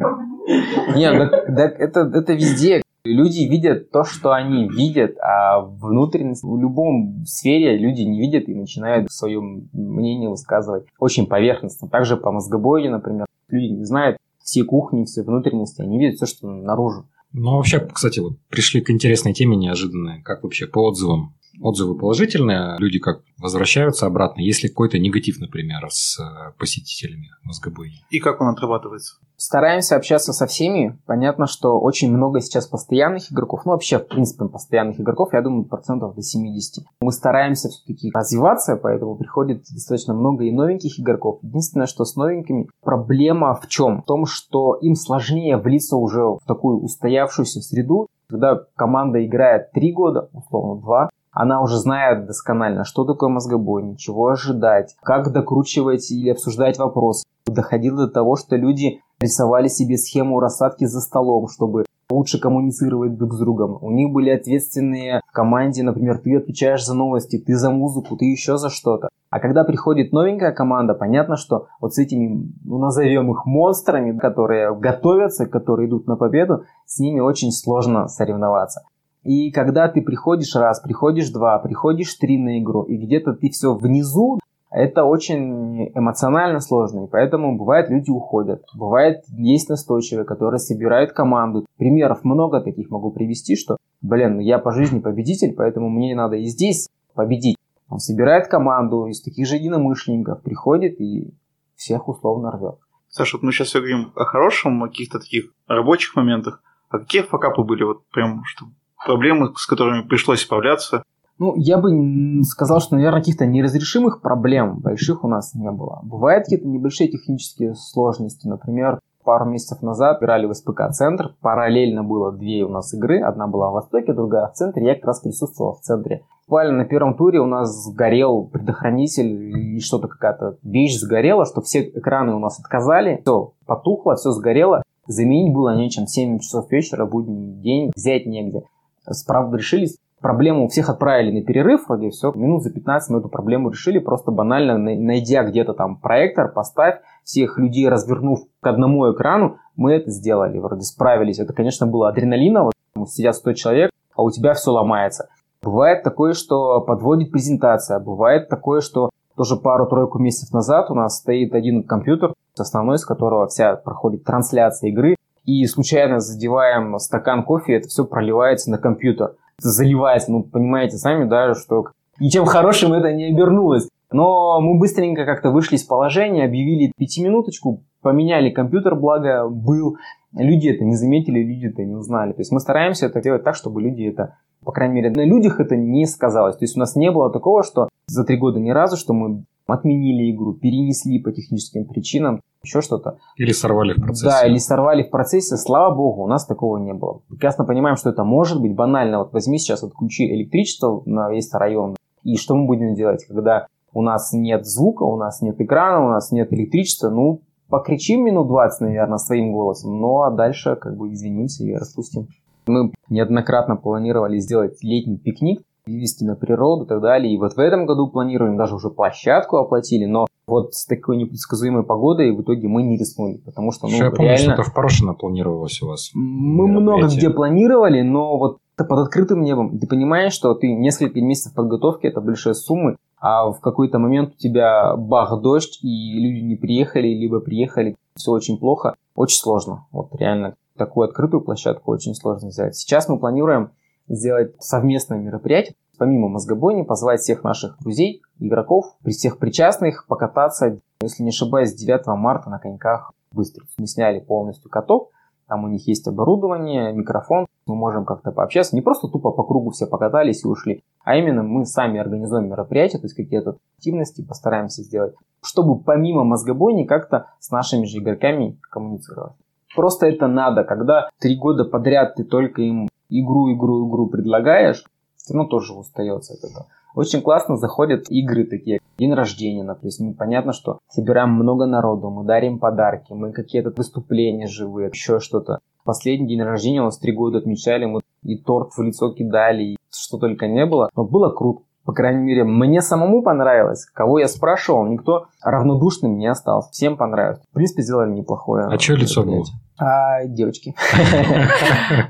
Нет, это везде. Люди видят то, что они видят, а внутренность в любом сфере люди не видят и начинают свое мнение высказывать очень поверхностно. Также по мозгобойне, например, люди не знают все кухни, все внутренности, они видят все, что наружу. Ну, а вообще, кстати, вот пришли к интересной теме неожиданной. Как вообще по отзывам отзывы положительные, люди как возвращаются обратно, если какой-то негатив, например, с э, посетителями мозгобойни. И как он отрабатывается? Стараемся общаться со всеми. Понятно, что очень много сейчас постоянных игроков. Ну, вообще, в принципе, постоянных игроков, я думаю, процентов до 70. Мы стараемся все-таки развиваться, поэтому приходит достаточно много и новеньких игроков. Единственное, что с новенькими проблема в чем? В том, что им сложнее влиться уже в такую устоявшуюся среду, когда команда играет 3 года, условно 2, она уже знает досконально, что такое мозгобойня, чего ожидать, как докручивать или обсуждать вопрос. Доходило до того, что люди рисовали себе схему рассадки за столом, чтобы лучше коммуницировать друг с другом. У них были ответственные в команде, например, ты отвечаешь за новости, ты за музыку, ты еще за что-то. А когда приходит новенькая команда, понятно, что вот с этими, ну, назовем их монстрами, которые готовятся, которые идут на победу, с ними очень сложно соревноваться. И когда ты приходишь раз, приходишь два, приходишь три на игру, и где-то ты все внизу, это очень эмоционально сложно, и поэтому бывает люди уходят. Бывает есть настойчивые, которые собирают команду. Примеров много таких могу привести, что, блин, я по жизни победитель, поэтому мне надо и здесь победить. Он собирает команду из таких же единомышленников, приходит и всех условно рвет. Саша, вот мы сейчас говорим о хорошем, о каких-то таких рабочих моментах. А какие факапы были? Вот прям, что проблемы, с которыми пришлось справляться? Ну, я бы сказал, что, наверное, каких-то неразрешимых проблем больших у нас не было. Бывают какие-то небольшие технические сложности. Например, пару месяцев назад играли в СПК-центр. Параллельно было две у нас игры. Одна была в Востоке, другая в центре. Я как раз присутствовал в центре. Буквально на первом туре у нас сгорел предохранитель и что-то какая-то вещь сгорела, что все экраны у нас отказали. Все потухло, все сгорело. Заменить было нечем. 7 часов вечера, будний день, взять негде. Правда, решили проблему всех отправили на перерыв, вроде все, минут за 15 мы эту проблему решили, просто банально найдя где-то там проектор, поставь, всех людей развернув к одному экрану, мы это сделали, вроде справились. Это, конечно, было адреналиново, сидят 100 человек, а у тебя все ломается. Бывает такое, что подводит презентация, бывает такое, что тоже пару-тройку месяцев назад у нас стоит один компьютер, основной, с которого вся проходит трансляция игры, и случайно задеваем стакан кофе, это все проливается на компьютер заливается. Ну, понимаете сами, да, что ничем хорошим это не обернулось. Но мы быстренько как-то вышли из положения, объявили пятиминуточку, поменяли компьютер, благо был. Люди это не заметили, люди это не узнали. То есть мы стараемся это делать так, чтобы люди это, по крайней мере, на людях это не сказалось. То есть у нас не было такого, что за три года ни разу, что мы отменили игру, перенесли по техническим причинам, еще что-то. Или сорвали в процессе. Да, или сорвали в процессе. Слава богу, у нас такого не было. Прекрасно понимаем, что это может быть банально. Вот возьми сейчас, отключи электричество на весь район. И что мы будем делать, когда у нас нет звука, у нас нет экрана, у нас нет электричества? Ну, покричим минут 20, наверное, своим голосом. Ну, а дальше как бы извинимся и распустим. Мы неоднократно планировали сделать летний пикник вывести на природу и так далее. И вот в этом году планируем, даже уже площадку оплатили, но вот с такой непредсказуемой погодой в итоге мы не рискнули, потому что, ну, я помню, реально... что-то в Порошино планировалось у вас. Мы много где планировали, но вот под открытым небом. Ты понимаешь, что ты несколько месяцев подготовки, это большие суммы, а в какой-то момент у тебя бах, дождь, и люди не приехали, либо приехали, все очень плохо. Очень сложно. Вот реально такую открытую площадку очень сложно взять. Сейчас мы планируем сделать совместное мероприятие, помимо мозгобойни, позвать всех наших друзей, игроков, при всех причастных покататься, если не ошибаюсь, 9 марта на коньках быстро. Мы сняли полностью каток, там у них есть оборудование, микрофон, мы можем как-то пообщаться, не просто тупо по кругу все покатались и ушли, а именно мы сами организуем мероприятие, то есть какие-то активности постараемся сделать, чтобы помимо мозгобойни как-то с нашими же игроками коммуницировать. Просто это надо, когда три года подряд ты только им игру, игру, игру предлагаешь, все равно тоже устается от этого. Очень классно заходят игры такие, день рождения, например. Понятно, что собираем много народу, мы дарим подарки, мы какие-то выступления живые, еще что-то. Последний день рождения у нас три года отмечали, мы и торт в лицо кидали, и что только не было. Но было круто. По крайней мере, мне самому понравилось. Кого я спрашивал, никто равнодушным не остался. Всем понравилось. В принципе, сделали неплохое. А что лицо было? А, девочки.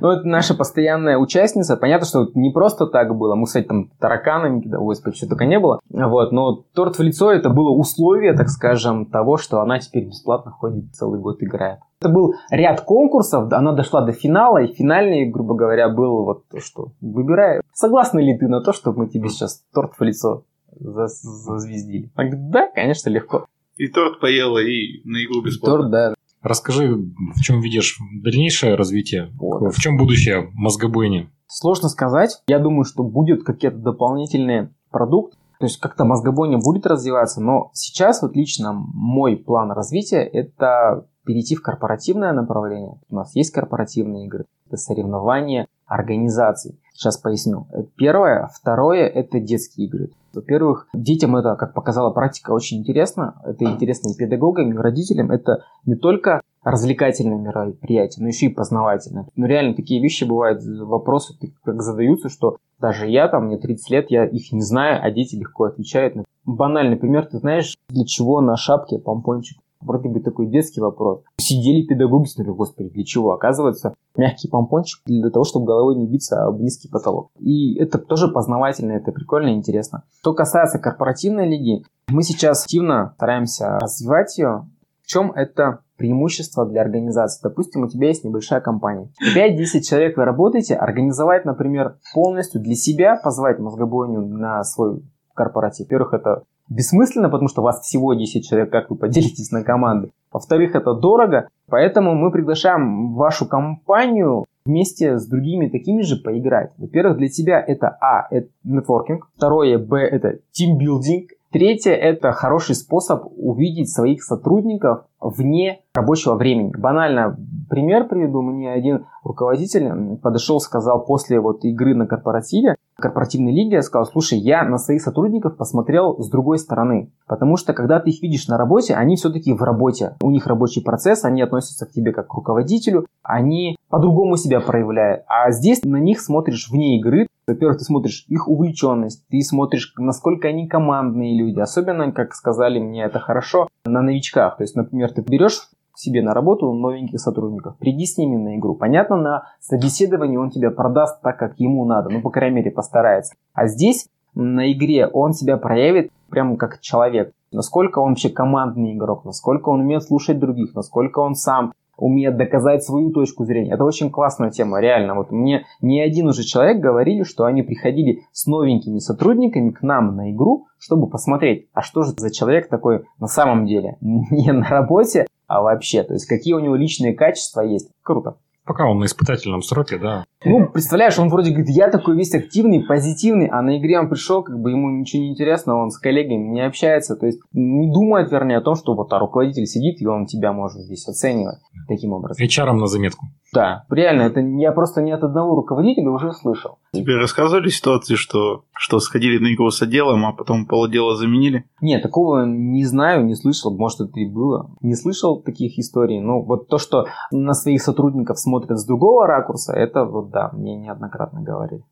Ну, это наша постоянная участница. Понятно, что не просто так было. Мы, кстати, там тараканами, да, господи, что только не было. Вот, но торт в лицо это было условие, так скажем, того, что она теперь бесплатно ходит целый год играет. Это был ряд конкурсов, она дошла до финала, и финальный, грубо говоря, был вот то, что выбирай, согласна ли ты на то, что мы тебе сейчас торт в лицо зазвездили? Да, конечно, легко. И торт поела, и на игру бесплатно. Торт, да. Расскажи, в чем видишь дальнейшее развитие? Вот. В чем будущее мозгобойни? Сложно сказать. Я думаю, что будет какие-то дополнительные продукты. То есть как-то мозгобойня будет развиваться, но сейчас вот лично мой план развития это перейти в корпоративное направление. У нас есть корпоративные игры, это соревнования организаций. Сейчас поясню. Первое. Второе – это детские игры. Во-первых, детям это, как показала практика, очень интересно. Это интересно и педагогам, и родителям. Это не только развлекательное мероприятие, но еще и познавательное. Ну, реально, такие вещи бывают, вопросы как задаются, что даже я, там, мне 30 лет, я их не знаю, а дети легко отвечают. Банальный пример, ты знаешь, для чего на шапке помпончик? Вроде бы такой детский вопрос. Сидели педагоги, смотрели, господи, для чего? Оказывается, мягкий помпончик для того, чтобы головой не биться об низкий потолок. И это тоже познавательно, это прикольно и интересно. Что касается корпоративной лиги, мы сейчас активно стараемся развивать ее. В чем это преимущество для организации. Допустим, у тебя есть небольшая компания. 5-10 человек вы работаете, организовать, например, полностью для себя, позвать мозгобойню на свой корпоратив. Во-первых, это бессмысленно, потому что вас всего 10 человек, как вы поделитесь на команды. Во-вторых, это дорого, поэтому мы приглашаем вашу компанию вместе с другими такими же поиграть. Во-первых, для тебя это А, это нетворкинг. Второе, Б, это тимбилдинг. Третье – это хороший способ увидеть своих сотрудников вне рабочего времени. Банально пример приведу. Мне один руководитель подошел, сказал после вот игры на корпоративе, корпоративной лиге, сказал, слушай, я на своих сотрудников посмотрел с другой стороны. Потому что, когда ты их видишь на работе, они все-таки в работе. У них рабочий процесс, они относятся к тебе как к руководителю, они по-другому себя проявляют. А здесь на них смотришь вне игры, во-первых, ты смотришь их увлеченность, ты смотришь, насколько они командные люди. Особенно, как сказали мне, это хорошо на новичках. То есть, например, ты берешь себе на работу новеньких сотрудников, приди с ними на игру. Понятно, на собеседовании он тебя продаст так, как ему надо, ну, по крайней мере, постарается. А здесь на игре он себя проявит прямо как человек. Насколько он вообще командный игрок, насколько он умеет слушать других, насколько он сам умеет доказать свою точку зрения. Это очень классная тема, реально. Вот мне не один уже человек говорили, что они приходили с новенькими сотрудниками к нам на игру, чтобы посмотреть, а что же за человек такой на самом деле. Не на работе, а вообще. То есть, какие у него личные качества есть. Круто. Пока он на испытательном сроке, да. Ну, представляешь, он вроде говорит, я такой весь активный, позитивный, а на игре он пришел, как бы ему ничего не интересно, он с коллегами не общается, то есть не думает, вернее, о том, что вот а руководитель сидит, и он тебя может здесь оценивать таким образом. HR на заметку. Да, реально, это я просто не от одного руководителя уже слышал. Тебе рассказывали ситуации, что, что сходили на игру с отделом, а потом полудела заменили? Нет, такого не знаю, не слышал, может это и было. Не слышал таких историй, но вот то, что на своих сотрудников смотрят с другого ракурса, это вот да, мне неоднократно говорили.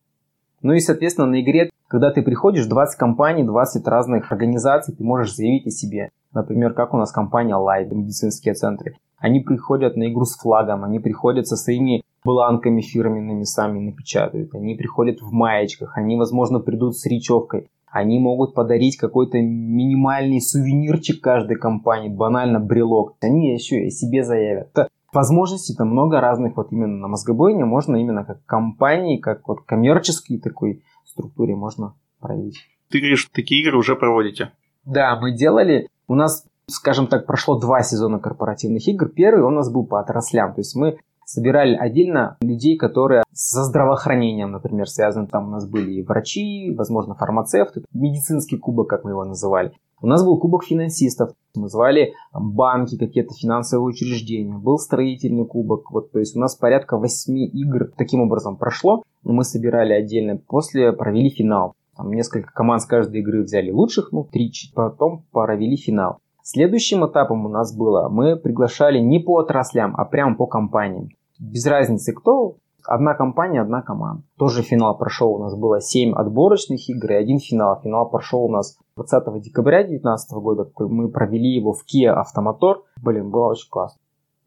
Ну и, соответственно, на игре, когда ты приходишь, 20 компаний, 20 разных организаций, ты можешь заявить о себе. Например, как у нас компания Light, медицинские центры. Они приходят на игру с флагом, они приходят со своими бланками фирменными, сами напечатают. Они приходят в маечках, они, возможно, придут с речевкой. Они могут подарить какой-то минимальный сувенирчик каждой компании, банально брелок. Они еще и себе заявят. Это возможностей-то много разных вот именно на мозгобойне можно именно как компании, как вот коммерческой такой структуре можно проявить. Ты говоришь, такие игры уже проводите? Да, мы делали. У нас, скажем так, прошло два сезона корпоративных игр. Первый у нас был по отраслям. То есть мы собирали отдельно людей, которые со здравоохранением, например, связаны. Там у нас были и врачи, возможно, фармацевты, медицинский кубок, как мы его называли. У нас был кубок финансистов, мы звали банки, какие-то финансовые учреждения, был строительный кубок. Вот, то есть у нас порядка 8 игр таким образом прошло. Мы собирали отдельно, после провели финал. Там несколько команд с каждой игры взяли лучших, ну, 3 потом провели финал. Следующим этапом у нас было, мы приглашали не по отраслям, а прямо по компаниям. Без разницы кто, Одна компания, одна команда. Тоже финал прошел у нас было 7 отборочных игр и один финал. Финал прошел у нас 20 декабря 2019 года. Мы провели его в Kia Автомотор. Блин, было очень классно.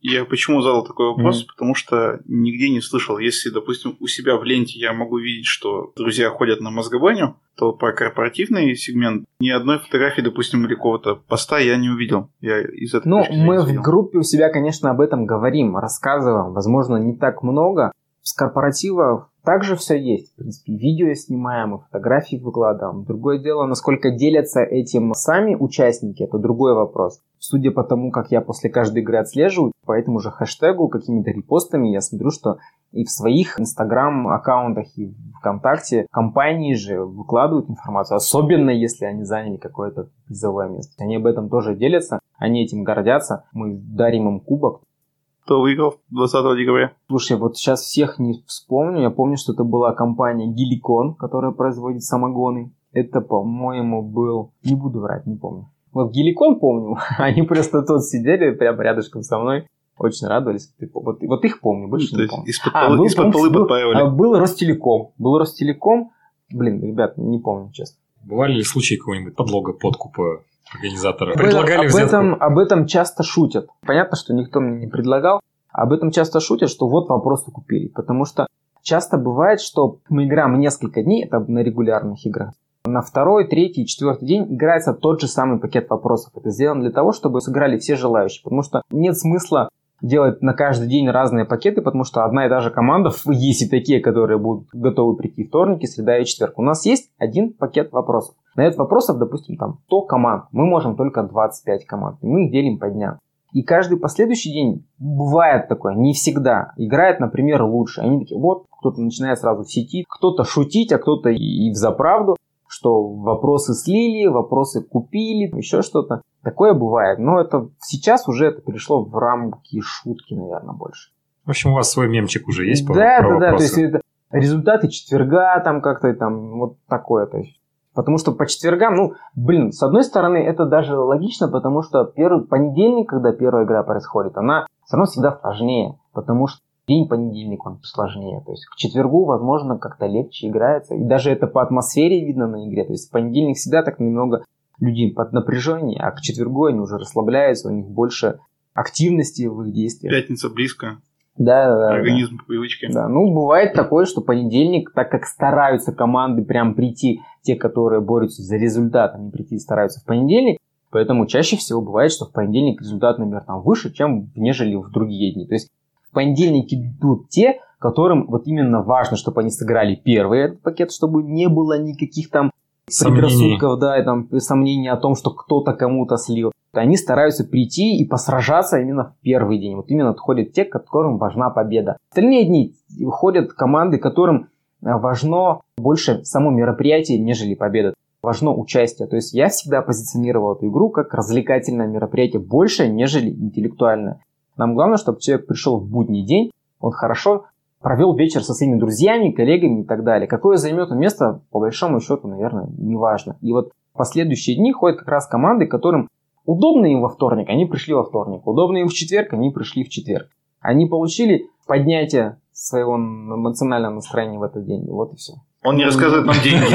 Я почему задал такой вопрос? Mm-hmm. Потому что нигде не слышал. Если, допустим, у себя в ленте я могу видеть, что друзья ходят на мозгобаню, то про корпоративный сегмент ни одной фотографии, допустим, или какого-то поста я не увидел. Я из этого Ну, мы в группе у себя, конечно, об этом говорим, рассказываем. Возможно, не так много, с корпоратива также все есть. В принципе, видео снимаем, и фотографии выкладываем. Другое дело, насколько делятся этим сами участники, это другой вопрос. Судя по тому, как я после каждой игры отслеживаю, по этому же хэштегу, какими-то репостами, я смотрю, что и в своих инстаграм-аккаунтах, и ВКонтакте компании же выкладывают информацию, особенно если они заняли какое-то призовое место. Они об этом тоже делятся, они этим гордятся, мы дарим им кубок, кто выиграл 20 декабря? Слушай, вот сейчас всех не вспомню. Я помню, что это была компания Геликон, которая производит самогоны. Это, по-моему, был... Не буду врать, не помню. Вот Геликон помню. Они просто тут сидели прямо рядышком со мной. Очень радовались. Вот, вот их помню, больше То не помню. из-под А, полы, был, из-под полы был, подпаивали. а, был Ростелеком. Был Ростелеком. Блин, ребят, не помню, честно. Бывали ли случаи какого-нибудь подлога, подкупа организатора? Об, Предлагали об взятку? этом, об этом часто шутят. Понятно, что никто мне не предлагал. Об этом часто шутят, что вот вопросы купили. Потому что часто бывает, что мы играем несколько дней, это на регулярных играх. На второй, третий четвертый день играется тот же самый пакет вопросов. Это сделано для того, чтобы сыграли все желающие. Потому что нет смысла делать на каждый день разные пакеты, потому что одна и та же команда, есть и такие, которые будут готовы прийти вторники, среда и четверг. У нас есть один пакет вопросов. На этот вопросов, допустим, там 100 команд. Мы можем только 25 команд. И мы их делим по дням. И каждый последующий день бывает такое, не всегда. Играет, например, лучше. Они такие, вот, кто-то начинает сразу в сети, кто-то шутить, а кто-то и, и в заправду, что вопросы слили, вопросы купили, еще что-то. Такое бывает. Но это сейчас уже это перешло в рамки шутки, наверное, больше. В общем, у вас свой мемчик уже есть по, да, про да, да, то есть это результаты четверга там как-то там вот такое. То есть. Потому что по четвергам, ну, блин, с одной стороны, это даже логично, потому что первый понедельник, когда первая игра происходит, она все равно всегда сложнее, потому что день понедельник он сложнее. То есть к четвергу, возможно, как-то легче играется. И даже это по атмосфере видно на игре. То есть в понедельник всегда так немного людей под напряжение, а к четвергу они уже расслабляются, у них больше активности в их действиях. Пятница близко. Да, да, да, да. Организм по привычке. Да, ну бывает такое, что понедельник, так как стараются команды прям прийти, те, которые борются за результат, они прийти стараются в понедельник, поэтому чаще всего бывает, что в понедельник результат, например, там выше, чем нежели в другие дни. То есть в понедельник идут те, которым вот именно важно, чтобы они сыграли первый этот пакет, чтобы не было никаких там. Предрассудков, да, и там сомнений о том, что кто-то кому-то слил. Они стараются прийти и посражаться именно в первый день. Вот именно ходят те, которым важна победа. Остальные дни ходят команды, которым э, важно больше само мероприятие, нежели победа. Важно участие. То есть я всегда позиционировал эту игру как развлекательное мероприятие больше, нежели интеллектуальное. Нам главное, чтобы человек пришел в будний день, он хорошо провел вечер со своими друзьями, коллегами и так далее. Какое займет он место, по большому счету, наверное, не важно. И вот последующие дни ходят как раз команды, которым удобно им во вторник, они пришли во вторник. Удобно им в четверг, они пришли в четверг. Они получили поднятие своего эмоционального настроения в этот день. Вот и все. Он не рассказывает нам деньги.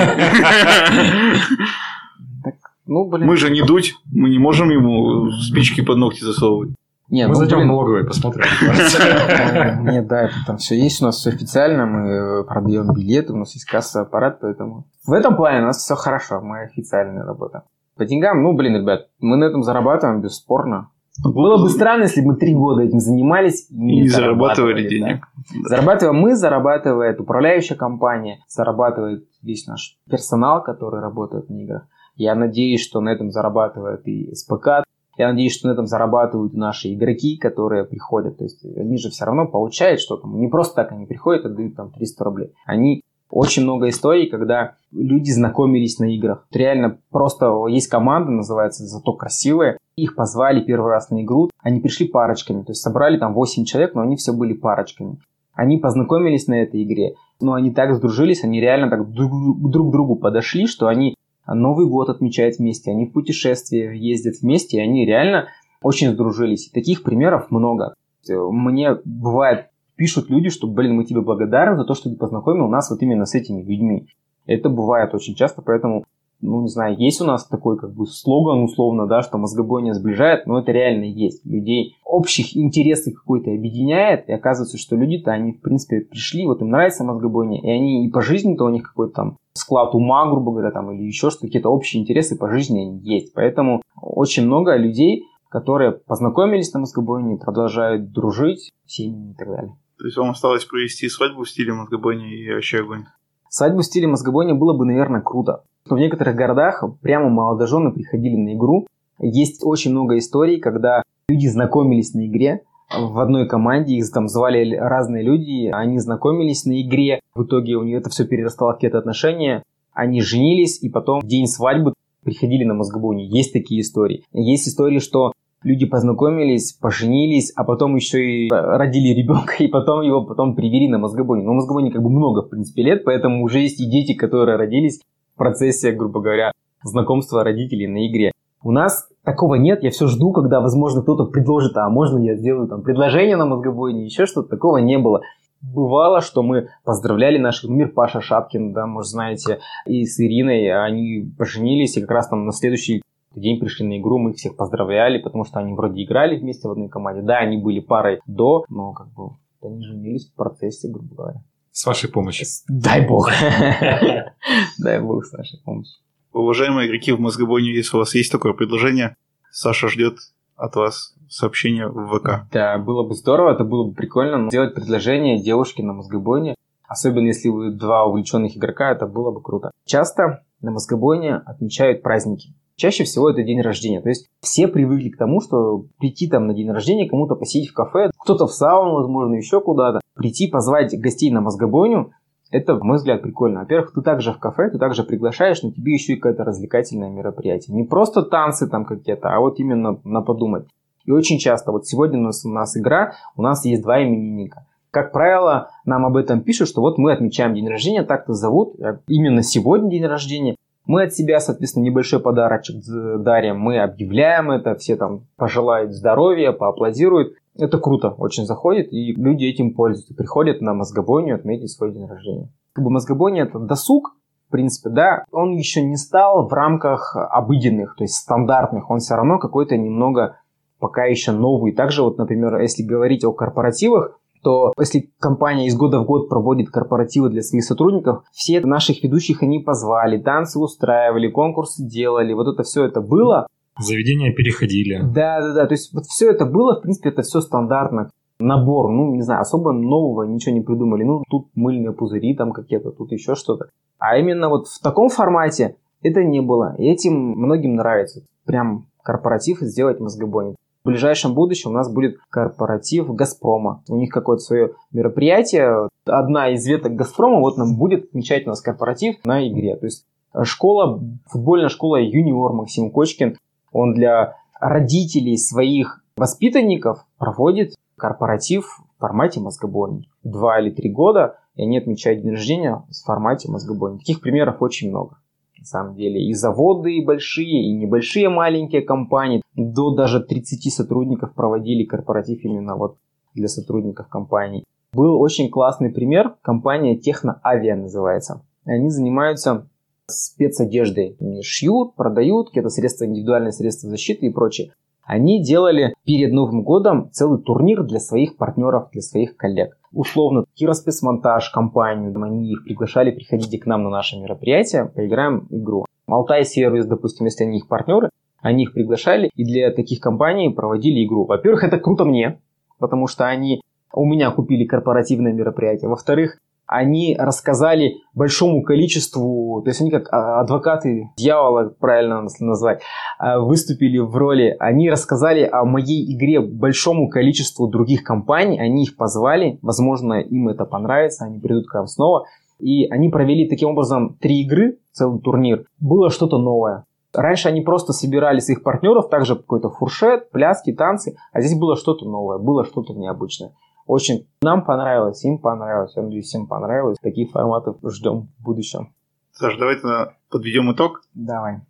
Ну, блин. Мы же не дуть, мы не можем ему спички под ногти засовывать. Не, Мы ну, зайдем блин. налоговый, посмотрим. Нет, да, это там все есть, у нас все официально, мы э, продаем билеты, у нас есть кассовый аппарат, поэтому в этом плане у нас все хорошо, мы официальная работа. По деньгам, ну, блин, ребят, мы на этом зарабатываем бесспорно. Было бы странно, если бы мы три года этим занимались и И не зарабатывали денег. да. Зарабатываем мы, зарабатывает управляющая компания, зарабатывает весь наш персонал, который работает на играх. Я надеюсь, что на этом зарабатывает и СПК. Я надеюсь, что на этом зарабатывают наши игроки, которые приходят. То есть они же все равно получают что-то. Не просто так они приходят и дают там 300 рублей. Они очень много историй, когда люди знакомились на играх. Реально просто есть команда, называется «Зато красивая». Их позвали первый раз на игру. Они пришли парочками. То есть собрали там 8 человек, но они все были парочками. Они познакомились на этой игре. Но они так сдружились, они реально так друг к другу подошли, что они Новый год отмечают вместе, они в путешествие ездят вместе, и они реально очень сдружились. Таких примеров много. Мне бывает пишут люди, что, блин, мы тебе благодарны за то, что ты познакомил нас вот именно с этими людьми. Это бывает очень часто, поэтому, ну, не знаю, есть у нас такой как бы слоган условно, да, что мозгобойня сближает, но это реально есть. Людей общих интересов какой-то объединяет, и оказывается, что люди-то, они, в принципе, пришли, вот им нравится мозгобойня, и они и по жизни-то у них какой-то там склад ума, грубо говоря, там, или еще что какие-то общие интересы по жизни они есть. Поэтому очень много людей, которые познакомились на мозгобойне, продолжают дружить, семьями и так далее. То есть вам осталось провести свадьбу в стиле мозгобойни и вообще огонь. Свадьбу в стиле мозгобойни было бы, наверное, круто. В некоторых городах прямо молодожены приходили на игру. Есть очень много историй, когда люди знакомились на игре, в одной команде, их там звали разные люди, они знакомились на игре, в итоге у них это все перерастало в какие-то отношения, они женились, и потом в день свадьбы приходили на мозгобойню. Есть такие истории. Есть истории, что люди познакомились, поженились, а потом еще и родили ребенка, и потом его потом привели на мозгобойне. Но мозгобойне как бы много, в принципе, лет, поэтому уже есть и дети, которые родились процессе, грубо говоря, знакомства родителей на игре. У нас такого нет, я все жду, когда, возможно, кто-то предложит, а можно я сделаю там предложение на мозгобойне, еще что-то, такого не было. Бывало, что мы поздравляли наших, мир Паша Шапкин, да, может, знаете, и с Ириной, они поженились, и как раз там на следующий день пришли на игру, мы их всех поздравляли, потому что они вроде играли вместе в одной команде. Да, они были парой до, но как бы они женились в процессе, грубо говоря. С вашей помощью. Дай бог. Дай бог с нашей помощью. Уважаемые игроки в мозгобойне, если у вас есть такое предложение, Саша ждет от вас сообщение в ВК. Да, было бы здорово, это было бы прикольно. Сделать предложение девушке на мозгобойне, особенно если вы два увлеченных игрока, это было бы круто. Часто на мозгобойне отмечают праздники. Чаще всего это день рождения. То есть все привыкли к тому, что прийти там на день рождения, кому-то посидеть в кафе, кто-то в сауну, возможно, еще куда-то. Прийти, позвать гостей на мозгобойню, это, в мой взгляд, прикольно. Во-первых, ты также в кафе, ты также приглашаешь, но тебе еще и какое-то развлекательное мероприятие. Не просто танцы там какие-то, а вот именно на подумать. И очень часто, вот сегодня у нас, у нас игра, у нас есть два именинника. Как правило, нам об этом пишут, что вот мы отмечаем день рождения, так-то зовут, именно сегодня день рождения. Мы от себя, соответственно, небольшой подарочек дарим, мы объявляем это, все там пожелают здоровья, поаплодируют. Это круто, очень заходит, и люди этим пользуются. Приходят на мозгобойню отметить свой день рождения. Как бы мозгобойня это досуг, в принципе, да, он еще не стал в рамках обыденных, то есть стандартных, он все равно какой-то немного пока еще новый. Также вот, например, если говорить о корпоративах, то если компания из года в год проводит корпоративы для своих сотрудников, все наших ведущих они позвали, танцы устраивали, конкурсы делали, вот это все это было. Заведения переходили. Да, да, да, то есть вот все это было, в принципе, это все стандартно. Набор, ну, не знаю, особо нового ничего не придумали. Ну, тут мыльные пузыри там какие-то, тут еще что-то. А именно вот в таком формате это не было. И этим многим нравится. Прям корпоратив сделать мозгобойник. В ближайшем будущем у нас будет корпоратив Газпрома. У них какое-то свое мероприятие. Одна из веток Газпрома вот нам будет отмечать у нас корпоратив на игре. То есть школа, футбольная школа юниор Максим Кочкин, он для родителей своих воспитанников проводит корпоратив в формате мозгобойни. Два или три года, и они отмечают день рождения в формате мозгобойни. Таких примеров очень много на самом деле. И заводы и большие, и небольшие маленькие компании. До даже 30 сотрудников проводили корпоратив именно вот для сотрудников компаний. Был очень классный пример. Компания Техноавиа называется. Они занимаются спецодеждой. Они шьют, продают какие-то средства, индивидуальные средства защиты и прочее. Они делали перед Новым годом целый турнир для своих партнеров, для своих коллег условно Кироспецмонтаж компанию, они их приглашали, приходите к нам на наше мероприятие, поиграем игру. Алтай сервис, допустим, если они их партнеры, они их приглашали и для таких компаний проводили игру. Во-первых, это круто мне, потому что они у меня купили корпоративное мероприятие. Во-вторых, они рассказали большому количеству, то есть они как а, адвокаты дьявола, правильно назвать, а, выступили в роли, они рассказали о моей игре большому количеству других компаний, они их позвали, возможно, им это понравится, они придут к нам снова, и они провели таким образом три игры, целый турнир, было что-то новое. Раньше они просто собирали своих партнеров, также какой-то фуршет, пляски, танцы, а здесь было что-то новое, было что-то необычное. Очень нам понравилось, им понравилось, я надеюсь, всем понравилось. Таких форматов ждем в будущем. Саш, давай тогда подведем итог. Давай.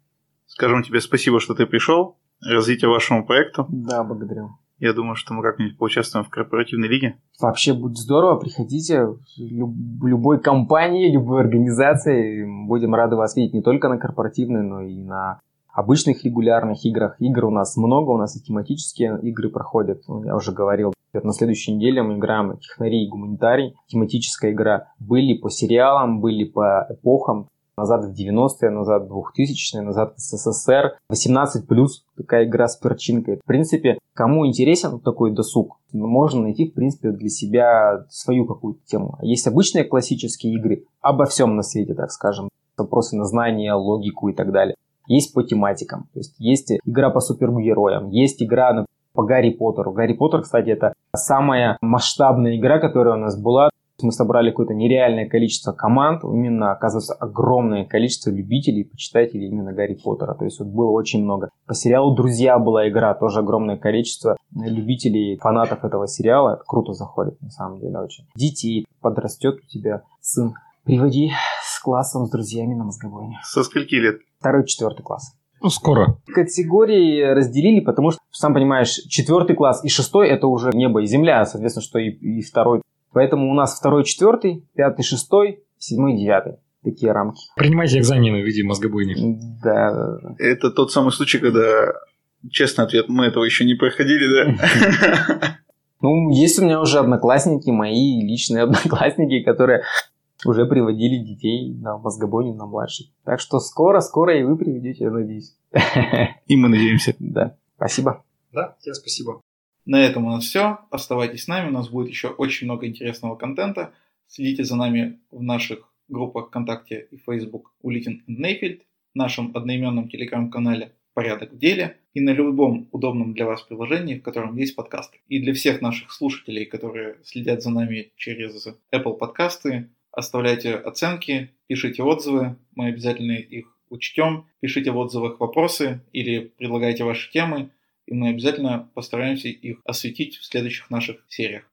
Скажем тебе спасибо, что ты пришел. Развитие вашему проекту. Да, благодарю. Я думаю, что мы как-нибудь поучаствуем в корпоративной лиге. Вообще будет здорово. Приходите в любой компании, любой организации. Будем рады вас видеть не только на корпоративной, но и на обычных регулярных играх. Игр у нас много, у нас и тематические игры проходят. Ну, я уже говорил, на следующей неделе мы играем технари и гуманитарий, тематическая игра. Были по сериалам, были по эпохам. Назад в 90-е, назад в 2000-е, назад в СССР. 18 плюс такая игра с перчинкой. В принципе, кому интересен такой досуг, можно найти, в принципе, для себя свою какую-то тему. Есть обычные классические игры обо всем на свете, так скажем. Вопросы на знания, логику и так далее. Есть по тематикам. То есть есть игра по супергероям, есть игра по Гарри Поттеру. Гарри Поттер, кстати, это самая масштабная игра, которая у нас была. Мы собрали какое-то нереальное количество команд, именно, оказывается, огромное количество любителей, почитателей именно Гарри Поттера. То есть вот было очень много. По сериалу «Друзья» была игра, тоже огромное количество любителей, фанатов этого сериала. Это круто заходит, на самом деле, очень. Детей, подрастет у тебя сын. Приводи с классом, с друзьями на мозговой. Со скольки лет? Второй, четвертый класс. Ну, скоро. Категории разделили, потому что, сам понимаешь, четвертый класс и шестой это уже небо и земля, соответственно, что и, и второй. Поэтому у нас второй, четвертый, пятый, шестой, седьмой, девятый. Такие рамки. Принимайте экзамены в виде мозгобойни. Да. Это тот самый случай, когда честный ответ, мы этого еще не проходили, да? Ну, есть у меня уже одноклассники, мои личные одноклассники, которые уже приводили детей на мозгобойню на младший. Так что скоро-скоро и вы приведете, я надеюсь. И мы надеемся. Да. Спасибо. Да, тебе спасибо. На этом у нас все. Оставайтесь с нами, у нас будет еще очень много интересного контента. Следите за нами в наших группах ВКонтакте и Facebook Улитин и Нейфельд, в нашем одноименном телеграм-канале «Порядок в деле» и на любом удобном для вас приложении, в котором есть подкасты. И для всех наших слушателей, которые следят за нами через Apple подкасты, оставляйте оценки, пишите отзывы, мы обязательно их учтем, пишите в отзывах вопросы или предлагайте ваши темы, и мы обязательно постараемся их осветить в следующих наших сериях.